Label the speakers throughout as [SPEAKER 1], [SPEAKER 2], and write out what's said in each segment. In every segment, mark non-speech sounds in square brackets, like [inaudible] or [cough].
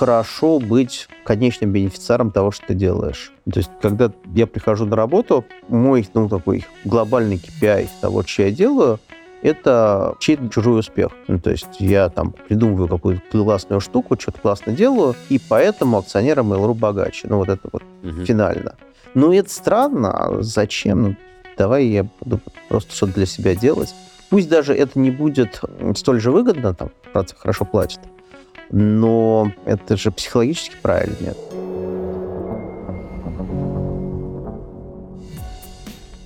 [SPEAKER 1] хорошо быть конечным бенефициаром того, что ты делаешь. То есть, когда я прихожу на работу, мой, ну, такой глобальный KPI того, что я делаю, это чей-то чужой успех. Ну, то есть я там придумываю какую-то классную штуку, что-то классно делаю, и поэтому акционеры Mail.ru богаче. Ну, вот это вот угу. финально. Ну, это странно. А зачем? Ну, давай я буду просто что-то для себя делать. Пусть даже это не будет столь же выгодно, там, правда, хорошо платят, но это же психологически правильно, нет?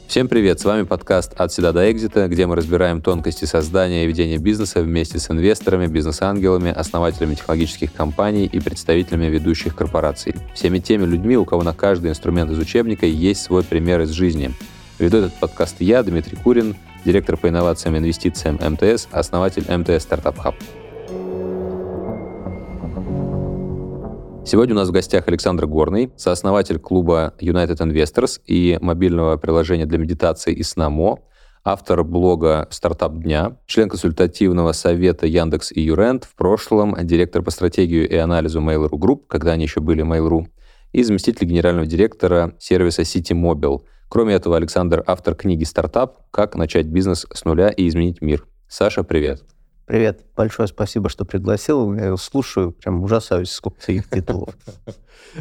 [SPEAKER 2] Всем привет! С вами подкаст «От сюда до экзита», где мы разбираем тонкости создания и ведения бизнеса вместе с инвесторами, бизнес-ангелами, основателями технологических компаний и представителями ведущих корпораций. Всеми теми людьми, у кого на каждый инструмент из учебника есть свой пример из жизни. Веду этот подкаст я, Дмитрий Курин, директор по инновациям и инвестициям МТС, основатель МТС Стартап Хаб. Сегодня у нас в гостях Александр Горный, сооснователь клуба United Investors и мобильного приложения для медитации и сна МО, автор блога «Стартап дня», член консультативного совета Яндекс и Юрент, в прошлом директор по стратегию и анализу Mail.ru Group, когда они еще были Mail.ru, и заместитель генерального директора сервиса City Mobile. Кроме этого, Александр автор книги «Стартап. Как начать бизнес с нуля и изменить мир». Саша, привет.
[SPEAKER 1] Привет, большое спасибо, что пригласил. Я слушаю, прям ужасаюсь, сколько их титулов. [laughs]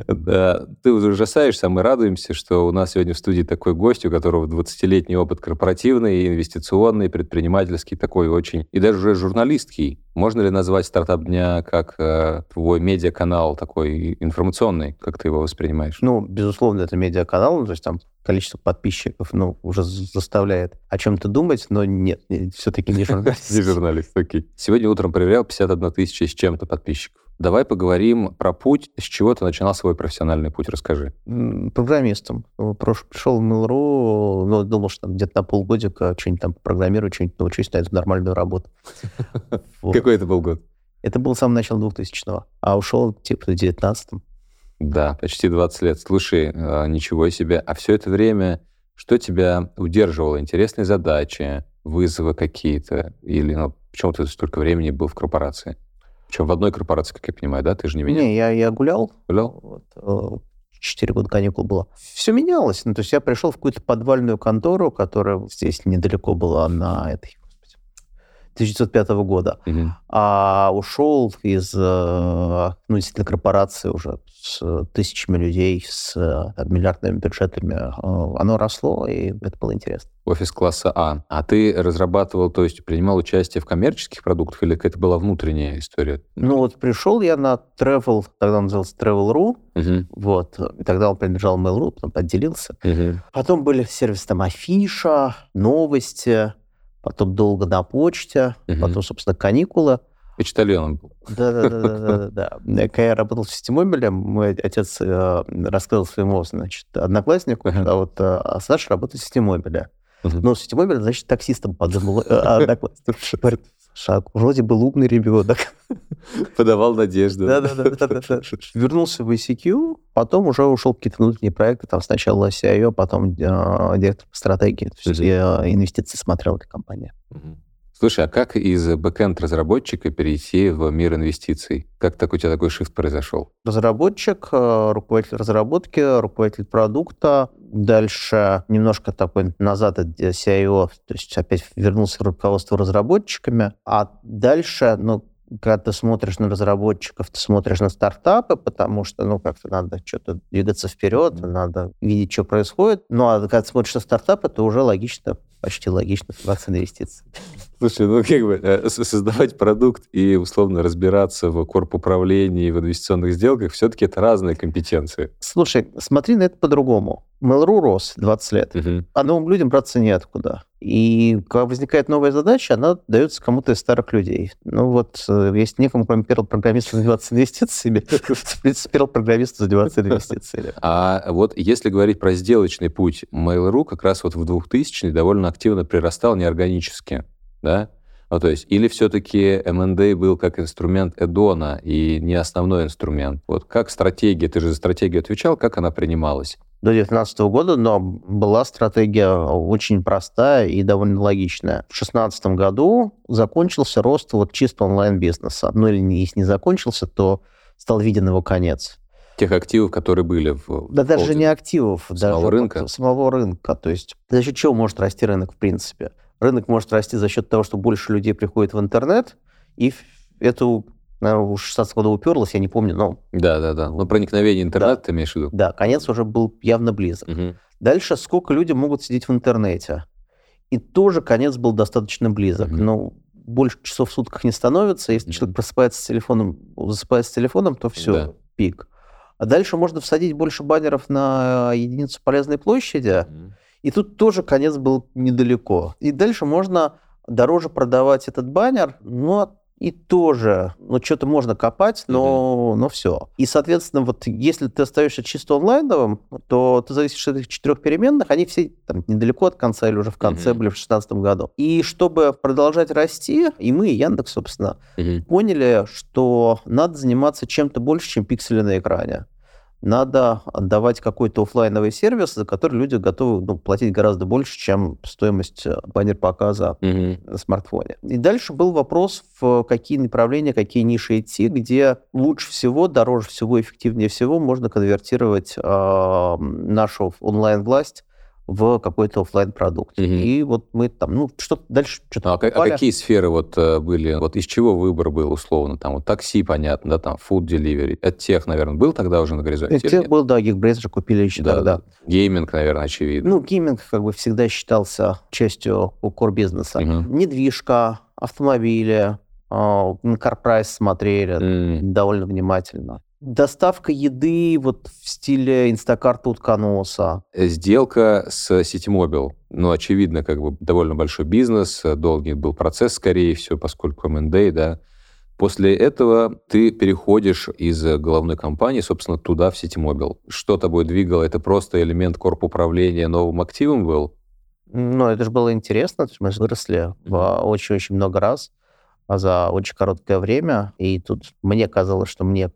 [SPEAKER 2] Да, ты ужасаешься, а мы радуемся, что у нас сегодня в студии такой гость, у которого 20-летний опыт корпоративный, инвестиционный, предпринимательский, такой очень, и даже уже журналистский. Можно ли назвать стартап дня как э, твой медиаканал такой информационный, как ты его воспринимаешь?
[SPEAKER 1] Ну, безусловно, это медиаканал, то есть там количество подписчиков, ну, уже заставляет о чем-то думать, но нет, все-таки не журналист.
[SPEAKER 2] Не журналист, окей. Сегодня утром проверял 51 тысяча с чем-то подписчиков. Давай поговорим про путь. С чего ты начинал свой профессиональный путь? Расскажи.
[SPEAKER 1] Программистом. Пришел в Mail.ru, ну, думал, что где-то на полгодика что-нибудь там программирую, что-нибудь научусь на эту нормальную работу. [laughs]
[SPEAKER 2] Какой это был год?
[SPEAKER 1] Это был самый начало 2000-го, а ушел типа в 19-м.
[SPEAKER 2] Да, почти 20 лет. Слушай, а, ничего себе. А все это время что тебя удерживало? Интересные задачи, вызовы какие-то? Или ну, почему ты столько времени был в корпорации? Причем в одной корпорации, как я понимаю, да? Ты же не менял?
[SPEAKER 1] Не, я, я гулял.
[SPEAKER 2] Гулял?
[SPEAKER 1] Вот, э, четыре года каникул было. Все менялось. Ну, то есть я пришел в какую-то подвальную контору, которая здесь недалеко была на этой 1905 года, угу. а ушел из, э, ну, действительно, корпорации уже с тысячами людей, с э, миллиардными бюджетами. Э, оно росло, и это было интересно.
[SPEAKER 2] Офис класса А. А ты разрабатывал, то есть принимал участие в коммерческих продуктах или это была внутренняя история?
[SPEAKER 1] Ну вот пришел я на Travel, тогда он назывался Travel.ru, угу. вот, и тогда он принадлежал Mail.ru, потом отделился. Угу. Потом были сервисы там Афиша, Новости, потом долго на почте, угу. потом, собственно, каникулы.
[SPEAKER 2] Почтальоном был.
[SPEAKER 1] Да-да-да. [laughs] Когда я работал в Ситимобиле, мой отец э, рассказал своему, значит, однокласснику, uh-huh. а вот а Саша работает в Ситимобиле. Uh-huh. Ну, Ситимобиль, значит, таксистом подумал. Э, одноклассник говорит, [laughs] шаг, вроде был умный ребенок. [laughs]
[SPEAKER 2] Подавал надежду.
[SPEAKER 1] Да-да-да. Вернулся в ICQ, потом уже ушел в какие-то внутренние проекты, там сначала CIO, потом э, директор по стратегии. То есть я инвестиции смотрел этой компании.
[SPEAKER 2] Слушай, а как из backend разработчика перейти в мир инвестиций? Как так у тебя такой shift произошел?
[SPEAKER 1] Разработчик, э, руководитель разработки, руководитель продукта. Дальше немножко такой назад от CIO, то есть опять вернулся в руководство разработчиками. А дальше, ну, когда ты смотришь на разработчиков, ты смотришь на стартапы, потому что, ну, как-то надо что-то двигаться вперед, mm-hmm. надо видеть, что происходит. Ну, а когда ты смотришь на стартапы, то уже логично, почти логично вкладываться инвестиции.
[SPEAKER 2] Слушай, ну как бы э, создавать продукт и условно разбираться в корпуправлении, в инвестиционных сделках, все-таки это разные компетенции.
[SPEAKER 1] Слушай, смотри на это по-другому. Mail.ru рос 20 лет, угу. а новым людям браться неоткуда. И когда возникает новая задача, она дается кому-то из старых людей. Ну вот, э, если некому, кроме первого программиста, заниматься инвестициями, [laughs] в принципе, первого программиста заниматься инвестициями.
[SPEAKER 2] А вот если говорить про сделочный путь, Mail.ru как раз вот в 2000-е довольно активно прирастал неорганически да? Ну, то есть, или все-таки M&A был как инструмент Эдона и не основной инструмент? Вот как стратегия, ты же за стратегию отвечал, как она принималась?
[SPEAKER 1] До 2019 года, но была стратегия очень простая и довольно логичная. В 2016 году закончился рост вот чисто онлайн-бизнеса. Ну или если не закончился, то стал виден его конец.
[SPEAKER 2] Тех активов, которые были в...
[SPEAKER 1] Да даже не активов,
[SPEAKER 2] самого
[SPEAKER 1] даже
[SPEAKER 2] рынка?
[SPEAKER 1] самого рынка. То есть за счет чего может расти рынок в принципе? Рынок может расти за счет того, что больше людей приходит в интернет, и эту наверное, у 16 года уперлась, я не помню, но...
[SPEAKER 2] Да, да, да. Ну, проникновение интернета, да. ты имеешь в виду?
[SPEAKER 1] Да, конец уже был явно близок.
[SPEAKER 2] Угу.
[SPEAKER 1] Дальше сколько люди могут сидеть в интернете? И тоже конец был достаточно близок. Угу. Но больше часов в сутках не становится. Если угу. человек просыпается с телефоном, засыпает с телефоном, то все, да. пик. А дальше можно всадить больше баннеров на единицу полезной площади. Угу. И тут тоже конец был недалеко. И дальше можно дороже продавать этот баннер, но и тоже, ну, что-то можно копать, но, mm-hmm. но все. И, соответственно, вот если ты остаешься чисто онлайновым, то ты зависишь от этих четырех переменных, они все там недалеко от конца или уже в конце mm-hmm. были в 2016 году. И чтобы продолжать расти, и мы, и Яндекс, собственно, mm-hmm. поняли, что надо заниматься чем-то больше, чем пиксели на экране надо отдавать какой-то офлайновый сервис, за который люди готовы ну, платить гораздо больше, чем стоимость э, баннер-показа mm-hmm. на смартфоне. И дальше был вопрос, в какие направления, какие ниши идти, где лучше всего, дороже всего, эффективнее всего можно конвертировать э, нашу онлайн-власть в какой-то офлайн продукт. Угу. И вот мы там, ну, что дальше что-то.
[SPEAKER 2] А, а какие сферы вот э, были? Вот из чего выбор был условно? Там вот такси, понятно, да, там food delivery. Это тех, наверное, был тогда уже на горизонте?
[SPEAKER 1] Это тех был, да, Geekbrains же купили еще да, тогда.
[SPEAKER 2] Гейминг, наверное, очевидно.
[SPEAKER 1] Ну, гейминг как бы всегда считался частью core бизнеса. Угу. Недвижка, автомобили, на CarPrice смотрели mm. довольно внимательно. Доставка еды вот в стиле Instacart а утконоса.
[SPEAKER 2] Сделка с Ситимобил. Ну, очевидно, как бы довольно большой бизнес, долгий был процесс, скорее всего, поскольку МНД, да. После этого ты переходишь из головной компании, собственно, туда, в Ситимобил. Что тобой двигало? Это просто элемент корп управления новым активом был?
[SPEAKER 1] Ну, это же было интересно. Мы выросли очень-очень много раз за очень короткое время. И тут мне казалось, что мне,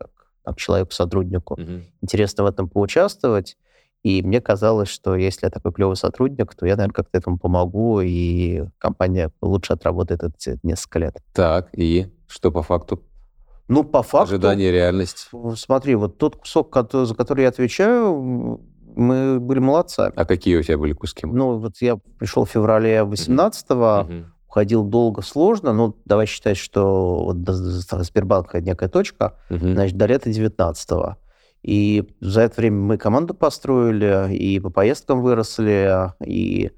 [SPEAKER 1] как человеку-сотруднику. Угу. Интересно в этом поучаствовать. И мне казалось, что если я такой клевый сотрудник, то я, наверное, как-то этому помогу, и компания лучше отработает это несколько лет.
[SPEAKER 2] Так, и что по факту?
[SPEAKER 1] Ну, по факту...
[SPEAKER 2] Ожидание, реальность.
[SPEAKER 1] Смотри, вот тот кусок, за который я отвечаю, мы были молодцами.
[SPEAKER 2] А какие у тебя были куски?
[SPEAKER 1] Ну, вот я пришел в феврале 18-го, угу уходил долго, сложно, ну, давай считать, что вот до Сбербанка некая точка, угу. значит, до лета 19 -го. И за это время мы команду построили, и по поездкам выросли, и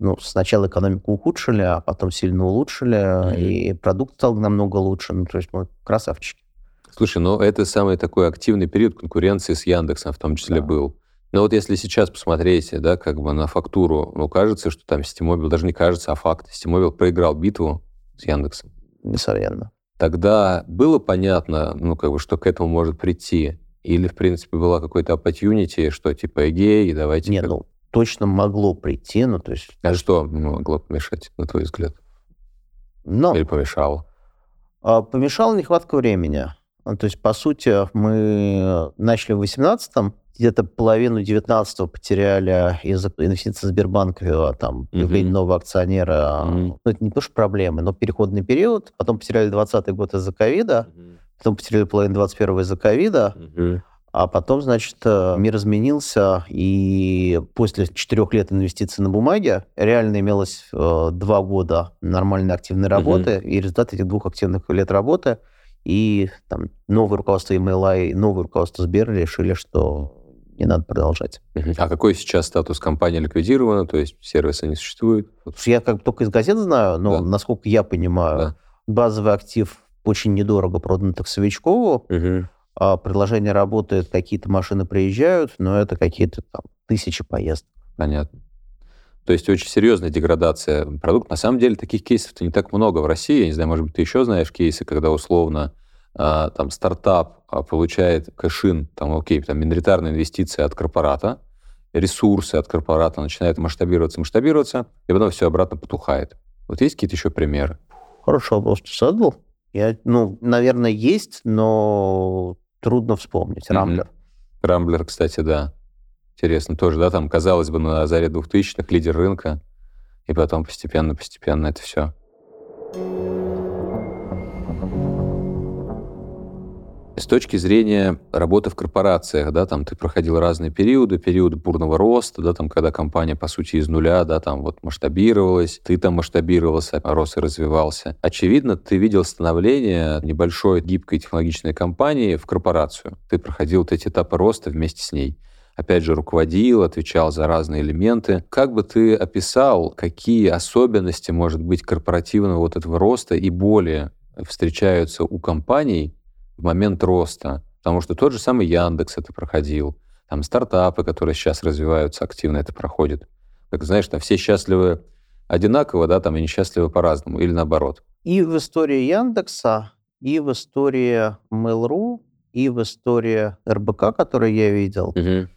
[SPEAKER 1] ну, сначала экономику ухудшили, а потом сильно улучшили, mm и продукт стал намного лучше. Ну, то есть мы красавчики.
[SPEAKER 2] Слушай, ну это самый такой активный период конкуренции с Яндексом в том числе да. был. Но вот если сейчас посмотреть, да, как бы на фактуру, ну, кажется, что там Ситимобил, даже не кажется, а факт, Ситимобил проиграл битву с Яндексом.
[SPEAKER 1] Несомненно.
[SPEAKER 2] Тогда было понятно, ну, как бы, что к этому может прийти? Или, в принципе, была какой-то opportunity, что типа, эгей, давайте...
[SPEAKER 1] Нет, как... ну, точно могло прийти, ну, то есть...
[SPEAKER 2] А что могло помешать, на твой взгляд? Но... Или помешало?
[SPEAKER 1] А, помешала нехватка времени. То есть, по сути, мы начали в 18-м, где-то половину 19-го потеряли из-за инвестиций Сбербанка, там, появление mm-hmm. нового акционера. Mm-hmm. Ну, это не то, что проблемы, но переходный период. Потом потеряли 20 год из-за ковида, mm-hmm. потом потеряли половину 21-го из-за ковида, mm-hmm. а потом, значит, э, мир изменился, и после четырех лет инвестиций на бумаге реально имелось э, два года нормальной активной работы, mm-hmm. и результат этих двух активных лет работы и там новое руководство email и новое руководство Сбера решили, что не надо продолжать.
[SPEAKER 2] А какой сейчас статус компании ликвидирована, то есть сервиса не существует?
[SPEAKER 1] Я как только из газет знаю, но, да. насколько я понимаю, да. базовый актив очень недорого продан таксовичкову, угу. а приложение работает, какие-то машины приезжают, но это какие-то там тысячи поездок.
[SPEAKER 2] Понятно. То есть очень серьезная деградация продукта. На самом деле таких кейсов-то не так много в России. Я не знаю, может быть, ты еще знаешь кейсы, когда условно а, там стартап а, получает кэшин, там, окей, там миноритарная инвестиция от корпората, ресурсы от корпората начинают масштабироваться, масштабироваться, и потом все обратно потухает. Вот есть какие-то еще примеры?
[SPEAKER 1] Хороший вопрос ты задал. Я, ну, наверное, есть, но трудно вспомнить. Рамблер.
[SPEAKER 2] Mm-hmm. Рамблер, кстати, да. Интересно тоже, да, там, казалось бы, на заре 2000-х лидер рынка, и потом постепенно-постепенно это все С точки зрения работы в корпорациях, да, там ты проходил разные периоды, периоды бурного роста, да, там, когда компания, по сути, из нуля, да, там вот масштабировалась, ты там масштабировался, рос и развивался. Очевидно, ты видел становление небольшой гибкой технологичной компании в корпорацию. Ты проходил вот эти этапы роста вместе с ней опять же, руководил, отвечал за разные элементы. Как бы ты описал, какие особенности, может быть, корпоративного вот этого роста и более встречаются у компаний, в момент роста. Потому что тот же самый Яндекс это проходил, там стартапы, которые сейчас развиваются активно, это проходит. Как знаешь, там все счастливы одинаково, да, там и несчастливы по-разному, или наоборот.
[SPEAKER 1] И в истории Яндекса, и в истории Mail.ru, и в истории РБК, которую я видел, угу.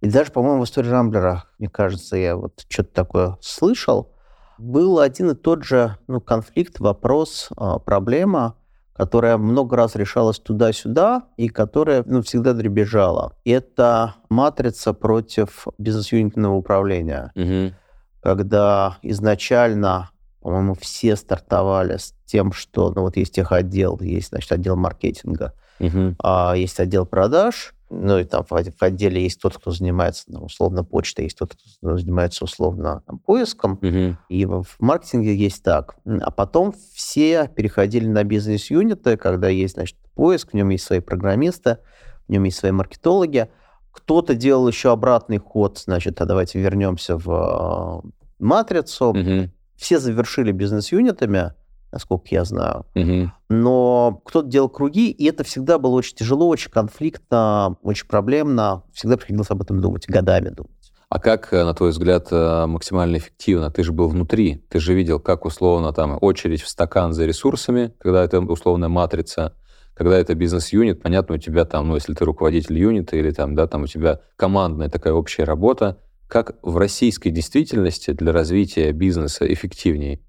[SPEAKER 1] и даже, по-моему, в истории Рамблера, мне кажется, я вот что-то такое слышал, был один и тот же ну, конфликт, вопрос, а, проблема, которая много раз решалась туда-сюда и которая ну, всегда дребезжала. Это матрица против бизнес-юнитного управления. Угу. Когда изначально, по-моему, все стартовали с тем, что ну, вот есть техотдел, есть значит, отдел маркетинга, угу. а есть отдел продаж, ну и там в, в отделе есть тот, кто занимается, ну, условно, почтой, есть тот, кто занимается, условно, там, поиском. Угу. И в, в маркетинге есть так. А потом все переходили на бизнес-юниты, когда есть, значит, поиск, в нем есть свои программисты, в нем есть свои маркетологи. Кто-то делал еще обратный ход, значит, а давайте вернемся в э, матрицу. Угу. Все завершили бизнес-юнитами, насколько я знаю. Угу. Но кто-то делал круги, и это всегда было очень тяжело, очень конфликтно, очень проблемно. Всегда приходилось об этом думать, годами думать.
[SPEAKER 2] А как, э, на твой взгляд, э, максимально эффективно? Ты же был внутри, ты же видел, как условно там очередь в стакан за ресурсами, когда это условная матрица, когда это бизнес-юнит, понятно, у тебя там, ну, если ты руководитель юнита или там, да, там у тебя командная такая общая работа, как в российской действительности для развития бизнеса эффективнее?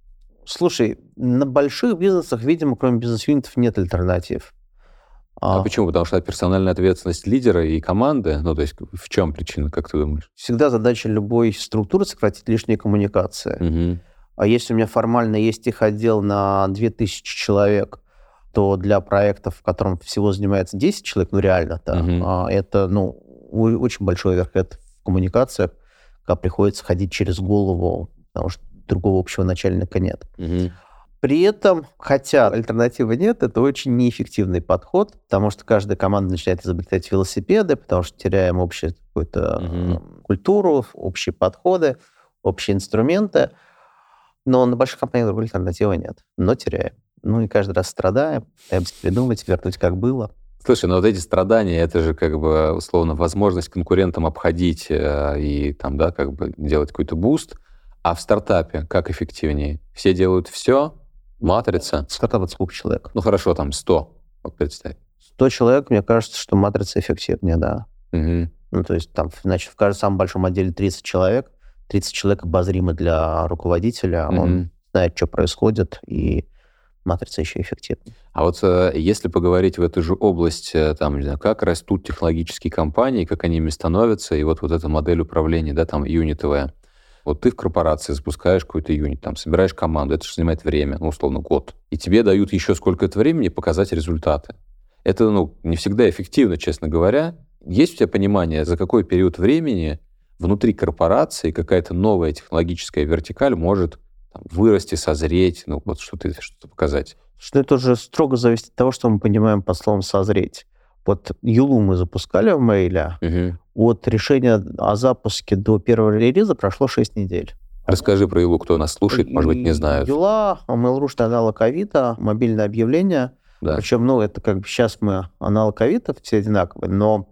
[SPEAKER 1] Слушай, на больших бизнесах, видимо, кроме бизнес-юнитов нет альтернатив.
[SPEAKER 2] А, а почему? Потому что персональная ответственность лидера и команды, ну, то есть в чем причина, как ты думаешь?
[SPEAKER 1] Всегда задача любой структуры сократить лишние коммуникации. Угу. А если у меня формально есть их отдел на 2000 человек, то для проектов, в котором всего занимается 10 человек, ну, реально-то, угу. это, ну, очень большой верхед в коммуникациях, когда приходится ходить через голову, потому что другого общего начальника нет. Угу. При этом, хотя альтернативы нет, это очень неэффективный подход, потому что каждая команда начинает изобретать велосипеды, потому что теряем общую какую-то угу. культуру, общие подходы, общие инструменты. Но на больших компаниях другой альтернативы нет. Но теряем. Ну и каждый раз страдаем, пытаемся придумать, вернуть как было.
[SPEAKER 2] Слушай, ну вот эти страдания, это же как бы условно возможность конкурентам обходить э, и там, да, как бы делать какой-то буст – а в стартапе как эффективнее? Все делают все, матрица.
[SPEAKER 1] Стартап от сколько человек?
[SPEAKER 2] Ну хорошо, там 100, вот представь.
[SPEAKER 1] 100 человек, мне кажется, что матрица эффективнее, да. Угу. Ну, то есть там, значит, в каждом самом большом отделе 30 человек, 30 человек обозримы для руководителя, угу. он знает, что происходит, и матрица еще эффективнее.
[SPEAKER 2] А вот э, если поговорить в эту же область, э, там, не знаю, как растут технологические компании, как они ими становятся, и вот, вот эта модель управления, да, там, юнитовая, вот ты в корпорации запускаешь какой-то юнит, там, собираешь команду, это же занимает время, ну, условно, год. И тебе дают еще сколько-то времени показать результаты. Это, ну, не всегда эффективно, честно говоря. Есть у тебя понимание, за какой период времени внутри корпорации какая-то новая технологическая вертикаль может там, вырасти, созреть, ну, вот что-то что показать?
[SPEAKER 1] Что это уже строго зависит от того, что мы понимаем под словом «созреть». Вот Юлу мы запускали в мейле. Угу. От решения о запуске до первого релиза прошло 6 недель.
[SPEAKER 2] Расскажи про Юлу, кто нас слушает, может быть, не знает.
[SPEAKER 1] Юла, Mail.ru, аналог Авито, мобильное объявление. Да. Причем, ну, это как бы сейчас мы аналог Авито, все одинаковые, но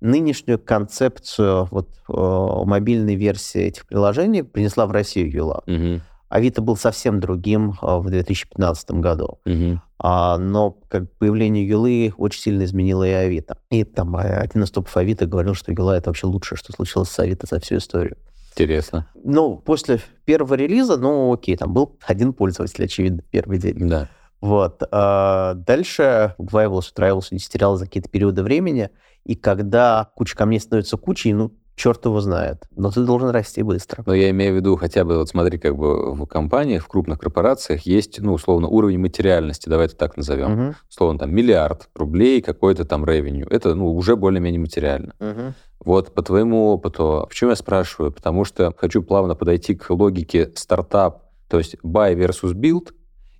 [SPEAKER 1] нынешнюю концепцию вот э, мобильной версии этих приложений принесла в Россию Юла. Угу. Авито был совсем другим а, в 2015 году. Угу. А, но как появление Юлы очень сильно изменило и Авито. И там а, один из топов Авито говорил, что Юла это вообще лучшее, что случилось с Авито за всю историю.
[SPEAKER 2] Интересно.
[SPEAKER 1] Ну, после первого релиза, ну, окей, там был один пользователь, очевидно, первый день.
[SPEAKER 2] Да.
[SPEAKER 1] Вот. А дальше удваивалось, утраивалось, не терялось за какие-то периоды времени. И когда куча камней становится кучей, ну, черт его знает. Но ты должен расти быстро.
[SPEAKER 2] Но я имею в виду хотя бы, вот смотри, как бы в компаниях, в крупных корпорациях есть, ну, условно, уровень материальности, давай это так назовем.
[SPEAKER 1] Мгм.
[SPEAKER 2] Условно, там, миллиард рублей, какой-то там ревеню. Это, ну, уже более-менее материально.
[SPEAKER 1] Мгм.
[SPEAKER 2] Вот по твоему опыту, почему я спрашиваю? Потому что хочу плавно подойти к логике стартап, то есть buy versus build,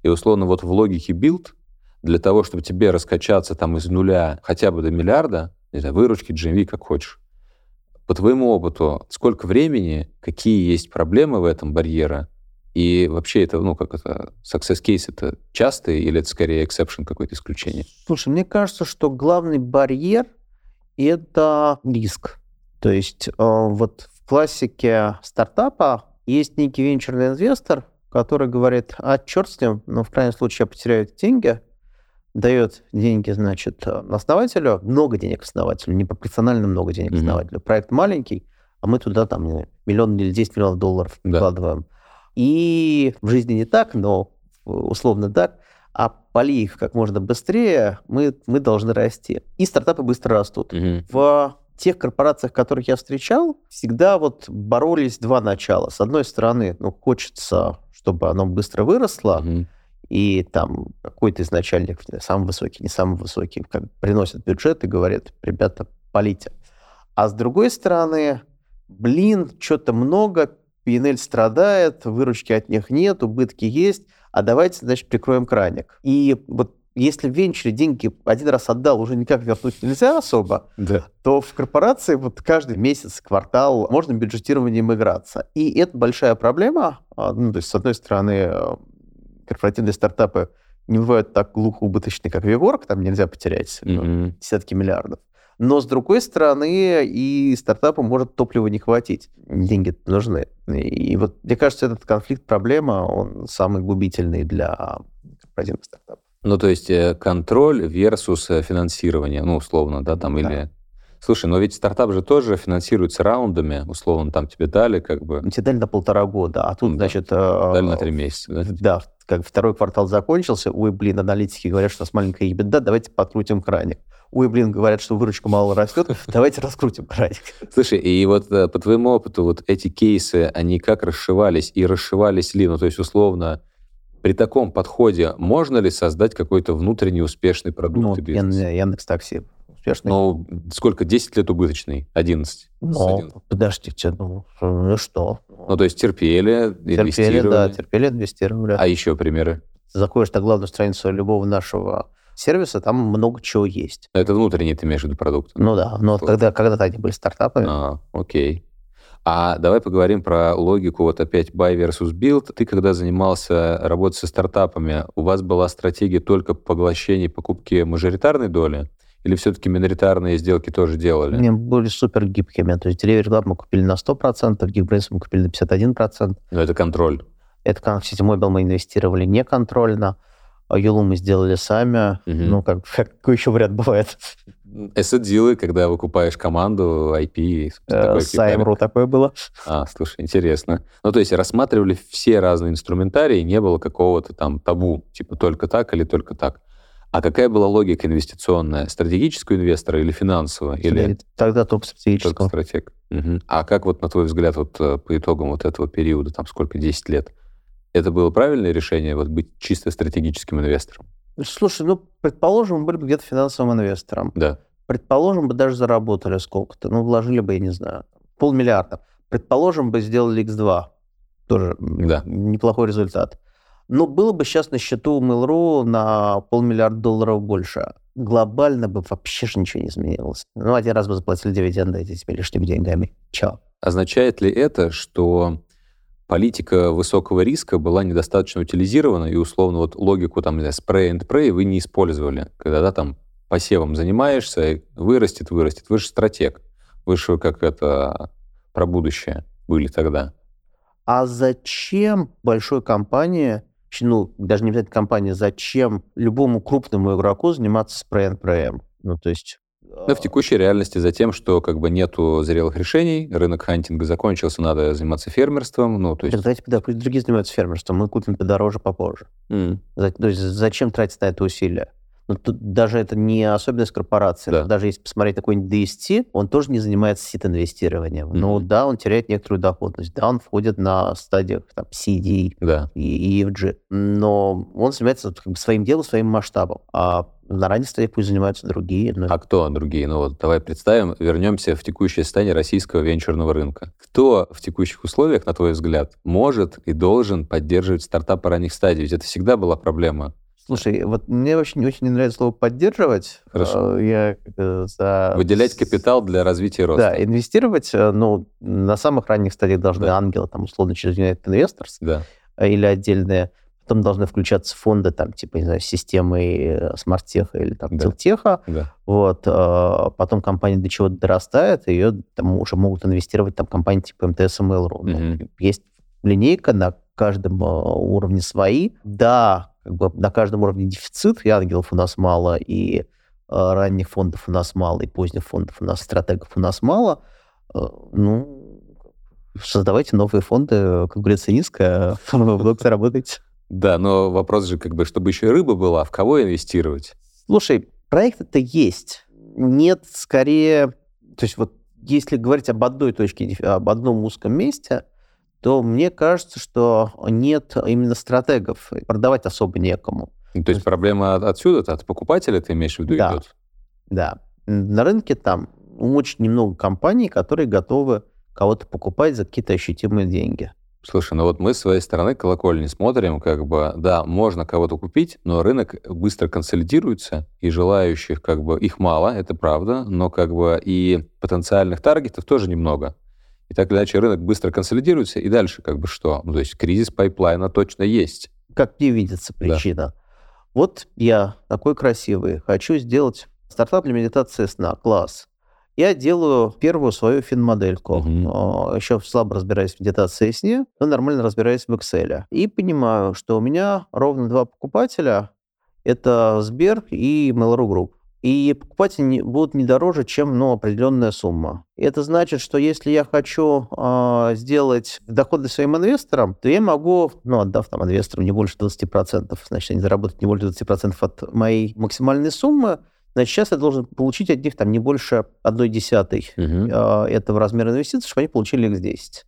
[SPEAKER 2] и условно вот в логике build для того, чтобы тебе раскачаться там из нуля хотя бы до миллиарда, не знаю, выручки, GMV, как хочешь. По твоему опыту, сколько времени, какие есть проблемы в этом барьера, и вообще это, ну, как это, success case это частый или это скорее exception, какое-то исключение?
[SPEAKER 1] Слушай, мне кажется, что главный барьер – это риск. То есть э, вот в классике стартапа есть некий венчурный инвестор, который говорит, а черт с ним, но в крайнем случае я потеряю эти деньги, дает деньги, значит, э, основателю, много денег основателю, непропорционально много денег
[SPEAKER 2] Мгм.
[SPEAKER 1] основателю. Проект маленький, а мы туда там знаю, миллион или 10 миллионов долларов
[SPEAKER 2] Да.
[SPEAKER 1] вкладываем. И в жизни не так, но э, условно так. А поли их как можно быстрее, мы, мы должны расти. И стартапы быстро растут.
[SPEAKER 2] Мгм.
[SPEAKER 1] В тех корпорациях, которых я встречал, всегда вот боролись два начала. С одной стороны, ну, хочется, чтобы оно быстро выросло,
[SPEAKER 2] Мгм.
[SPEAKER 1] И там какой-то из начальников, самый высокий, не самый высокий, как приносит бюджет и говорит, ребята, полите. А с другой стороны, блин, что-то много, P&L страдает, выручки от них нет, убытки есть, а давайте, значит, прикроем краник. И вот если в венчуре деньги один раз отдал, уже никак вернуть нельзя особо,
[SPEAKER 2] Да.
[SPEAKER 1] то в корпорации вот каждый месяц, квартал можно бюджетированием играться. И это большая проблема. А, Ну, то есть, с одной стороны, корпоративные стартапы не бывают так глухо убыточны, как Вигорк, там нельзя потерять ну,
[SPEAKER 2] Мгм.
[SPEAKER 1] десятки миллиардов. Но, с другой стороны, и стартапу может топлива не хватить. Деньги нужны. И вот, мне кажется, этот конфликт, проблема, он самый губительный для корпоративных стартапов.
[SPEAKER 2] Ну, то есть э, контроль versus э, финансирование, ну, условно, да, там,
[SPEAKER 1] Да.
[SPEAKER 2] или... Слушай, но ведь стартап же тоже финансируется раундами, условно, там тебе дали, как бы,
[SPEAKER 1] Тебе дали на полтора года, а тут,
[SPEAKER 2] Ну да.
[SPEAKER 1] значит... э,
[SPEAKER 2] дали на три месяца. да?
[SPEAKER 1] Да, как второй квартал закончился, ой, блин, аналитики говорят, что у нас маленькая EBITDA, давайте подкрутим краник. Ой, блин, говорят, что выручка мало растет, [laughs] давайте раскрутим краник.
[SPEAKER 2] Слушай, и вот э, по твоему опыту, вот эти кейсы, они как расшивались и расшивались ли? Ну, то есть, условно, при таком подходе можно ли создать какой-то внутренний успешный продукт
[SPEAKER 1] Ну,
[SPEAKER 2] и бизнес?
[SPEAKER 1] Ян- Яндекс Такси успешный.
[SPEAKER 2] Ну, сколько? 10 лет убыточный? 11?
[SPEAKER 1] Но,
[SPEAKER 2] 11.
[SPEAKER 1] подождите, ну, ну что?
[SPEAKER 2] Ну, то есть терпели,
[SPEAKER 1] терпели, да,
[SPEAKER 2] инвестировали.
[SPEAKER 1] терпели, инвестировали.
[SPEAKER 2] А еще примеры?
[SPEAKER 1] Заходишь на главную страницу любого нашего сервиса, там много чего есть.
[SPEAKER 2] Это внутренний ты имеешь в виду продукт?
[SPEAKER 1] Ну да, но
[SPEAKER 2] Вот.
[SPEAKER 1] когда, когда-то они были стартапами.
[SPEAKER 2] А, окей. А давай поговорим про логику, вот опять buy versus build. Ты, когда занимался работой со стартапами, у вас была стратегия только поглощения покупки мажоритарной доли? Или все-таки миноритарные сделки тоже делали?
[SPEAKER 1] Они были супер гибкими. То есть Club мы купили на 100%, Geekbrains мы купили на 51%.
[SPEAKER 2] Ну, это контроль.
[SPEAKER 1] Это как City Mobile мы инвестировали неконтрольно. а Юлу мы сделали сами.
[SPEAKER 2] Мгм.
[SPEAKER 1] Ну, как, [laughs] какой еще вариант бывает?
[SPEAKER 2] Asset-дилы, когда выкупаешь команду, IP.
[SPEAKER 1] С Саймру такое было.
[SPEAKER 2] А, слушай, интересно. Ну, то есть рассматривали все разные инструментарии, не было какого-то там табу, типа только так или только так. А какая была логика инвестиционная? Стратегического инвестора или финансового? Или
[SPEAKER 1] Тогда
[SPEAKER 2] только
[SPEAKER 1] стратегического.
[SPEAKER 2] стратег? Мгм. А как вот, на твой взгляд, вот э, по итогам вот этого периода, там сколько, 10 лет, это было правильное решение, вот быть чисто стратегическим инвестором?
[SPEAKER 1] Слушай, ну, предположим, мы были бы где-то финансовым инвестором.
[SPEAKER 2] Да.
[SPEAKER 1] Предположим, бы даже заработали сколько-то. Ну, вложили бы, я не знаю, полмиллиарда. Предположим, бы сделали X2. Тоже
[SPEAKER 2] Да.
[SPEAKER 1] неплохой результат. Но было бы сейчас на счету Mail.ru на полмиллиарда долларов больше. Глобально бы вообще же ничего не изменилось. Ну, один раз бы заплатили дивиденды этими лишними деньгами. Чё?
[SPEAKER 2] Означает ли это, что политика высокого риска была недостаточно утилизирована, и условно вот логику там, не знаю, spray and pray вы не использовали, когда да, там посевом занимаешься, вырастет, вырастет. Вы же стратег. Вы же как это про будущее были тогда.
[SPEAKER 1] А зачем большой компании, ну, даже не обязательно компании, зачем любому крупному игроку заниматься pray? Ну, то есть...
[SPEAKER 2] Ну, в текущей реальности за тем, что как бы нету зрелых решений, рынок хантинга закончился, надо заниматься фермерством, ну, то есть...
[SPEAKER 1] Так давайте, да, пусть другие занимаются фермерством, мы купим подороже попозже.
[SPEAKER 2] М.
[SPEAKER 1] За- То есть зачем тратить на это усилия? Но тут даже это не особенность корпорации.
[SPEAKER 2] Да.
[SPEAKER 1] Даже если посмотреть такой DST, он тоже не занимается сит-инвестированием. Mm-hmm. Ну да, он теряет некоторую доходность. Да, он входит на стадиях там, CD
[SPEAKER 2] да.
[SPEAKER 1] и EFG. Но он занимается как бы, своим делом, своим масштабом. А на ранней стадии пусть занимаются другие.
[SPEAKER 2] Но... А кто другие? Ну вот давай представим, вернемся в текущее состояние российского венчурного рынка. Кто в текущих условиях, на твой взгляд, может и должен поддерживать стартапы ранних стадий? Ведь это всегда была проблема.
[SPEAKER 1] Слушай, вот мне очень, очень не нравится слово «поддерживать».
[SPEAKER 2] Хорошо.
[SPEAKER 1] Э, я за...
[SPEAKER 2] Выделять капитал для развития роста.
[SPEAKER 1] Да, инвестировать, э, ну, на самых ранних стадиях должны да. ангелы, там, условно, через United Investors
[SPEAKER 2] да.
[SPEAKER 1] Э, или отдельные Потом должны включаться фонды, там, типа, не знаю, системы смарт-теха или там
[SPEAKER 2] да. Да.
[SPEAKER 1] Вот. Потом компания до чего-то дорастает, ее там уже могут инвестировать там компании типа МТС и Mail.ru.
[SPEAKER 2] Угу. Ну,
[SPEAKER 1] есть линейка на каждом уровне свои. Да, как бы на каждом уровне дефицит, и ангелов у нас мало, и э, ранних фондов у нас мало, и поздних фондов у нас, стратегов у нас мало. Э, ну, создавайте новые фонды, конкуренция низкая, [laughs] вы работаете.
[SPEAKER 2] Да, но вопрос же, как бы, чтобы еще и рыба была, в кого инвестировать?
[SPEAKER 1] Слушай, проект это есть. Нет, скорее, то есть вот если говорить об одной точке, об одном узком месте, то мне кажется, что нет именно стратегов. Продавать особо некому.
[SPEAKER 2] Ну, то есть проблема отсюда, от покупателя ты имеешь в виду
[SPEAKER 1] да,
[SPEAKER 2] идет?
[SPEAKER 1] Да. На рынке там очень немного компаний, которые готовы кого-то покупать за какие-то ощутимые деньги.
[SPEAKER 2] Слушай, ну вот мы с своей стороны колокольни смотрим, как бы, да, можно кого-то купить, но рынок быстро консолидируется, и желающих, как бы, их мало, это правда, но как бы и потенциальных таргетов тоже немного. И так или иначе рынок быстро консолидируется, и дальше как бы что? Ну, то есть кризис пайплайна точно есть.
[SPEAKER 1] Как мне видится причина? Да. Вот я такой красивый, хочу сделать стартап для медитации сна, класс я делаю первую свою фин-модельку.
[SPEAKER 2] Угу.
[SPEAKER 1] Еще слабо разбираюсь в медитации и сне, но нормально разбираюсь в Excel. И понимаю, что у меня ровно два покупателя. Это Сбер и Mail.ru Group. И покупатели будут не дороже, чем ну, определенная сумма. И это значит, что если я хочу э, сделать доходы своим инвесторам, то я могу, ну, отдав там инвесторам не больше 20%, значит, они заработают не больше 20% от моей максимальной суммы, Значит, сейчас я должен получить от них там не больше одной десятой
[SPEAKER 2] угу.
[SPEAKER 1] этого размера инвестиций, чтобы они получили X10.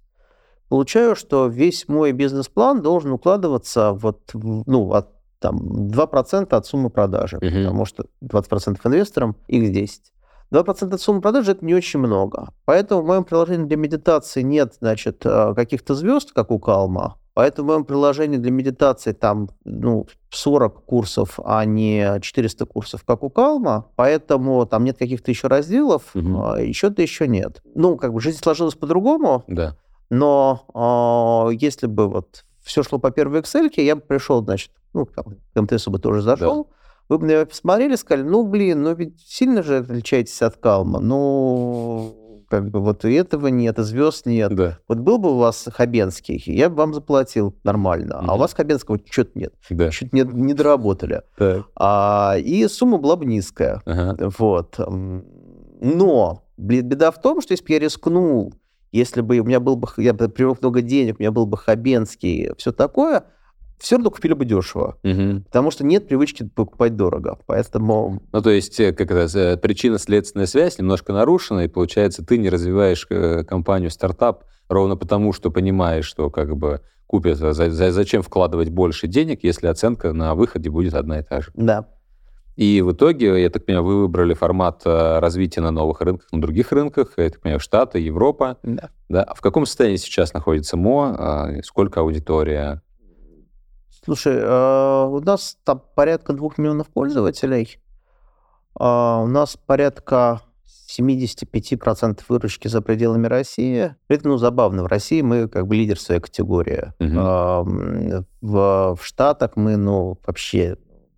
[SPEAKER 1] Получаю, что весь мой бизнес-план должен укладываться вот, ну, от там, 2% от суммы продажи,
[SPEAKER 2] угу.
[SPEAKER 1] потому что 20% инвесторам X10. 2% от суммы продажи – это не очень много. Поэтому в моем приложении для медитации нет, значит, а, каких-то звезд, как у Калма, Поэтому в моем приложении для медитации там ну, 40 курсов, а не 400 курсов, как у Калма. Поэтому там нет каких-то еще разделов,
[SPEAKER 2] угу.
[SPEAKER 1] еще-то еще нет. Ну, как бы жизнь сложилась по-другому.
[SPEAKER 2] Да.
[SPEAKER 1] Но э, если бы вот все шло по первой Excel, я бы пришел, значит, ну, там, к МТСу бы тоже зашел, да. вы бы меня посмотрели, сказали, ну, блин, ну ведь сильно же отличаетесь от Калма. Ну, как бы вот и этого нет, и звезд нет.
[SPEAKER 2] Да.
[SPEAKER 1] Вот был бы у вас Хабенский, я бы вам заплатил нормально, mm-hmm. а у вас Хабенского что-то нет.
[SPEAKER 2] Да.
[SPEAKER 1] Что-то не, не доработали.
[SPEAKER 2] Так.
[SPEAKER 1] А, и сумма была бы низкая.
[SPEAKER 2] Ага.
[SPEAKER 1] Вот. Но беда в том, что если бы я рискнул, если бы у меня был бы, я бы привел много денег, у меня был бы Хабенский, все такое, все равно купили бы дешево.
[SPEAKER 2] Угу.
[SPEAKER 1] Потому что нет привычки покупать дорого. Поэтому...
[SPEAKER 2] Ну, то есть, э, как это, э, причинно-следственная связь немножко нарушена, и получается, ты не развиваешь э, компанию стартап ровно потому, что понимаешь, что как бы купят, за, зачем вкладывать больше денег, если оценка на выходе будет одна и та же.
[SPEAKER 1] Да.
[SPEAKER 2] И в итоге, я так понимаю, вы выбрали формат развития на новых рынках, на других рынках, я так понимаю, Штаты, Европа.
[SPEAKER 1] Да.
[SPEAKER 2] да? А в каком состоянии сейчас находится МО? А сколько аудитория?
[SPEAKER 1] Слушай, э, у нас там порядка двух миллионов пользователей. А, у нас порядка 75% выручки за пределами России. Это, ну, забавно. В России мы как бы лидер своей категории.
[SPEAKER 2] Угу.
[SPEAKER 1] В, в Штатах мы, ну, вообще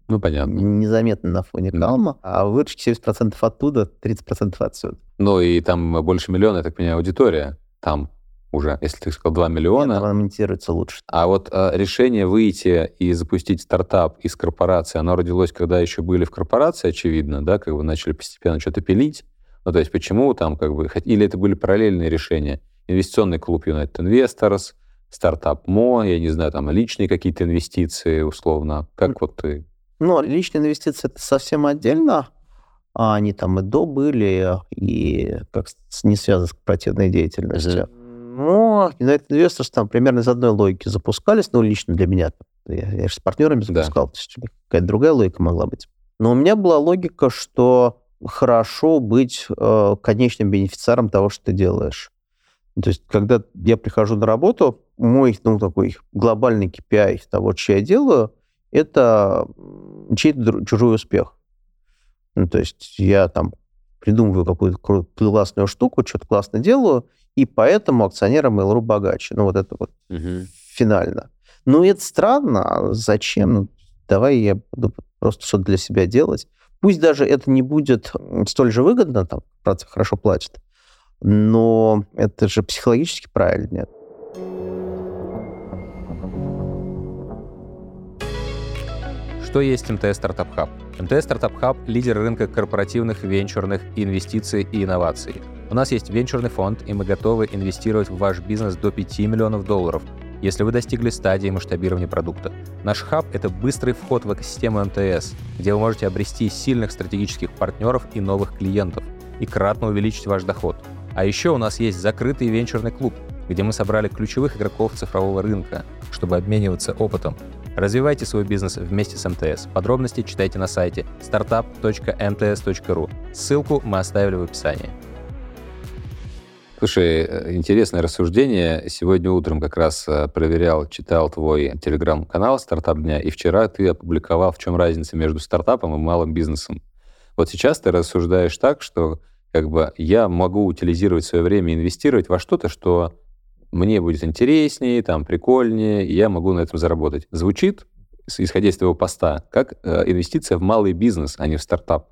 [SPEAKER 2] ну, понятно.
[SPEAKER 1] Незаметно на фоне Калма, да. а выручки 70% оттуда, 30% отсюда.
[SPEAKER 2] Ну, и там больше миллиона, я так понимаю, аудитория там уже, если ты сказал 2 миллиона.
[SPEAKER 1] Нет, монетируется лучше.
[SPEAKER 2] А вот а, решение выйти и запустить стартап из корпорации, оно родилось, когда еще были в корпорации, очевидно, да, как бы начали постепенно что-то пилить. Ну, то есть почему там как бы... Или это были параллельные решения? Инвестиционный клуб United Investors, стартап МО, я не знаю, там личные какие-то инвестиции условно. Как вот ты
[SPEAKER 1] Но личные инвестиции это совсем отдельно. А они там и до были, и как не связаны с корпоративной деятельностью. Но United Investors там примерно из одной логики запускались, ну, лично для меня. Я, я же с партнерами запускал, да. то есть какая-то другая логика могла быть. Но у меня была логика, что хорошо быть э, конечным бенефициаром того, что ты делаешь. То есть, когда я прихожу на работу, мой ну, такой глобальный KPI того, что я делаю, это чей-то чужой успех. Ну, то есть я там придумываю какую-то классную штуку, что-то классно делаю, и поэтому акционеры Mail.ru богаче. Ну, вот это вот угу. финально. Ну, это странно. А зачем? Ну, давай я буду просто что-то для себя делать. Пусть даже это не будет столь же выгодно, там, правда, хорошо платят, но это же психологически правильно,
[SPEAKER 2] Что есть МТС Стартап Хаб? МТС Стартап Хаб – лидер рынка корпоративных, венчурных инвестиций и инноваций. У нас есть венчурный фонд, и мы готовы инвестировать в ваш бизнес до 5 миллионов долларов, если вы достигли стадии масштабирования продукта. Наш хаб — это быстрый вход в экосистему МТС, где вы можете обрести сильных стратегических партнеров и новых клиентов, и кратно увеличить ваш доход – а еще у нас есть закрытый венчурный клуб, где мы собрали ключевых игроков цифрового рынка, чтобы обмениваться опытом. Развивайте свой бизнес вместе с МТС. Подробности читайте на сайте startup.mts.ru. Ссылку мы оставили в описании. Слушай, э, интересное рассуждение. Сегодня утром как раз э, проверял, читал твой телеграм-канал «Стартап дня», и вчера ты опубликовал, в чем разница между стартапом и малым бизнесом. Вот сейчас ты рассуждаешь так, что как бы я могу утилизировать свое время, инвестировать во что-то, что мне будет интереснее, там, прикольнее, и я могу на этом заработать. Звучит, исходя из твоего поста, как э, инвестиция в малый бизнес, а не в стартап.